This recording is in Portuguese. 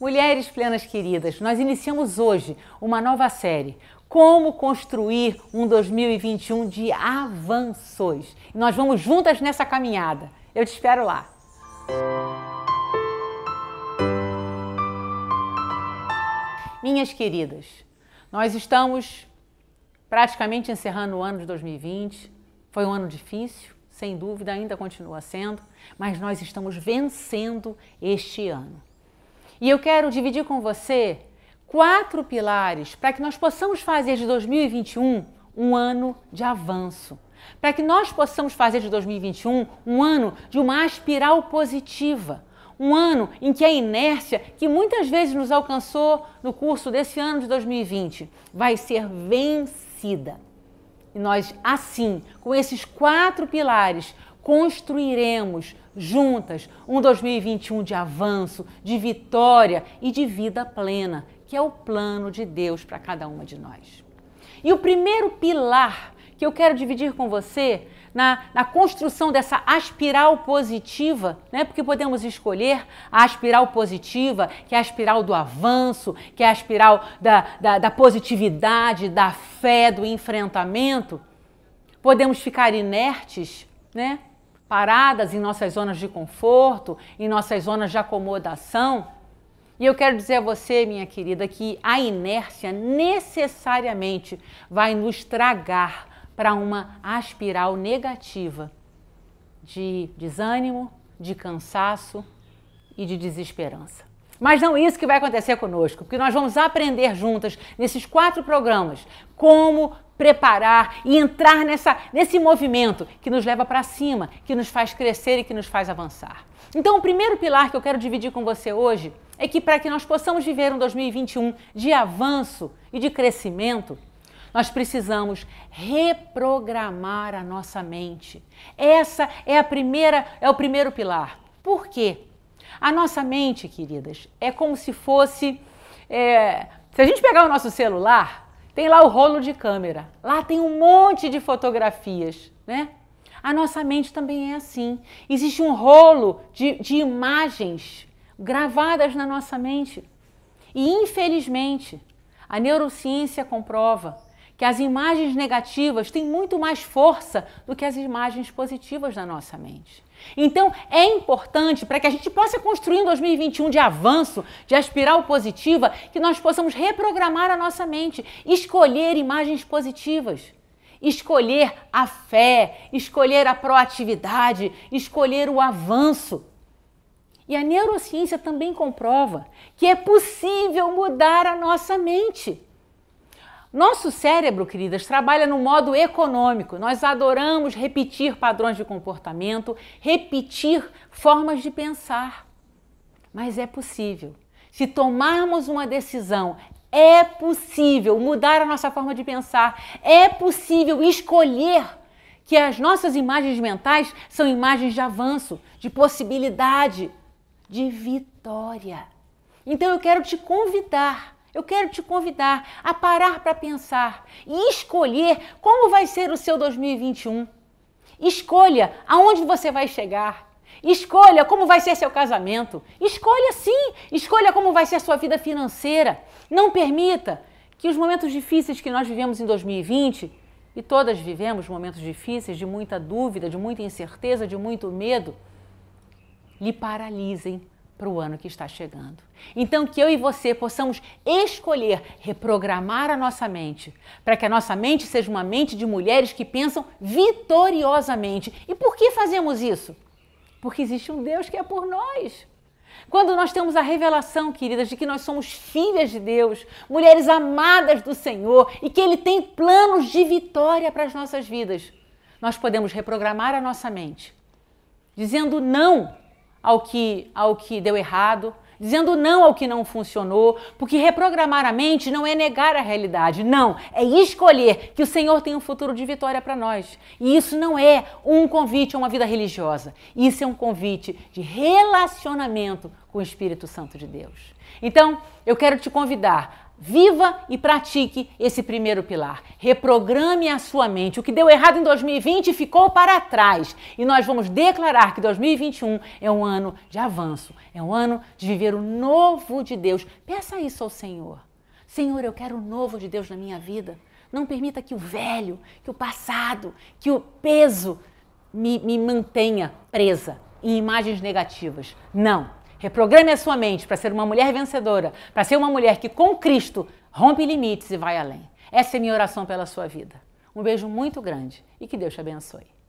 Mulheres plenas queridas, nós iniciamos hoje uma nova série. Como construir um 2021 de avanços. E nós vamos juntas nessa caminhada. Eu te espero lá. Minhas queridas, nós estamos praticamente encerrando o ano de 2020. Foi um ano difícil, sem dúvida, ainda continua sendo, mas nós estamos vencendo este ano. E eu quero dividir com você quatro pilares para que nós possamos fazer de 2021 um ano de avanço. Para que nós possamos fazer de 2021 um ano de uma espiral positiva. Um ano em que a inércia, que muitas vezes nos alcançou no curso desse ano de 2020, vai ser vencida. E nós, assim, com esses quatro pilares, construiremos juntas um 2021 de avanço, de vitória e de vida plena, que é o plano de Deus para cada uma de nós. E o primeiro pilar que eu quero dividir com você na, na, construção dessa aspiral positiva, né? porque podemos escolher a aspiral positiva, que é a espiral do avanço, que é a espiral da, da, da positividade, da fé, do enfrentamento. Podemos ficar inertes, né? Paradas em nossas zonas de conforto, em nossas zonas de acomodação. E eu quero dizer a você, minha querida, que a inércia necessariamente vai nos tragar para uma aspiral negativa de desânimo, de cansaço e de desesperança. Mas não isso que vai acontecer conosco, porque nós vamos aprender juntas nesses quatro programas como preparar e entrar nessa, nesse movimento que nos leva para cima, que nos faz crescer e que nos faz avançar. Então, o primeiro pilar que eu quero dividir com você hoje é que para que nós possamos viver um 2021 de avanço e de crescimento, nós precisamos reprogramar a nossa mente. Essa é a primeira, é o primeiro pilar. Por quê? A nossa mente, queridas, é como se fosse. É, se a gente pegar o nosso celular, tem lá o rolo de câmera. Lá tem um monte de fotografias, né? A nossa mente também é assim. Existe um rolo de, de imagens gravadas na nossa mente. E infelizmente, a neurociência comprova que as imagens negativas têm muito mais força do que as imagens positivas na nossa mente. Então, é importante para que a gente possa construir um 2021 de avanço, de espiral positiva, que nós possamos reprogramar a nossa mente, escolher imagens positivas, escolher a fé, escolher a proatividade, escolher o avanço. E a neurociência também comprova que é possível mudar a nossa mente. Nosso cérebro, queridas, trabalha no modo econômico. Nós adoramos repetir padrões de comportamento, repetir formas de pensar. Mas é possível. Se tomarmos uma decisão, é possível mudar a nossa forma de pensar, é possível escolher que as nossas imagens mentais são imagens de avanço, de possibilidade, de vitória. Então eu quero te convidar eu quero te convidar a parar para pensar e escolher como vai ser o seu 2021. Escolha aonde você vai chegar. Escolha como vai ser seu casamento. Escolha sim, escolha como vai ser sua vida financeira. Não permita que os momentos difíceis que nós vivemos em 2020, e todas vivemos momentos difíceis de muita dúvida, de muita incerteza, de muito medo, lhe paralisem para o ano que está chegando. Então, que eu e você possamos escolher reprogramar a nossa mente, para que a nossa mente seja uma mente de mulheres que pensam vitoriosamente. E por que fazemos isso? Porque existe um Deus que é por nós. Quando nós temos a revelação, queridas, de que nós somos filhas de Deus, mulheres amadas do Senhor e que Ele tem planos de vitória para as nossas vidas, nós podemos reprogramar a nossa mente, dizendo não ao que, ao que deu errado, dizendo não ao que não funcionou, porque reprogramar a mente não é negar a realidade, não, é escolher que o Senhor tem um futuro de vitória para nós. E isso não é um convite a uma vida religiosa, isso é um convite de relacionamento com o Espírito Santo de Deus. Então, eu quero te convidar Viva e pratique esse primeiro pilar. Reprograme a sua mente. O que deu errado em 2020 ficou para trás. E nós vamos declarar que 2021 é um ano de avanço, é um ano de viver o novo de Deus. Peça isso ao Senhor. Senhor, eu quero o novo de Deus na minha vida. Não permita que o velho, que o passado, que o peso me, me mantenha presa em imagens negativas. Não. Reprograme a sua mente para ser uma mulher vencedora, para ser uma mulher que com Cristo rompe limites e vai além. Essa é minha oração pela sua vida. Um beijo muito grande e que Deus te abençoe.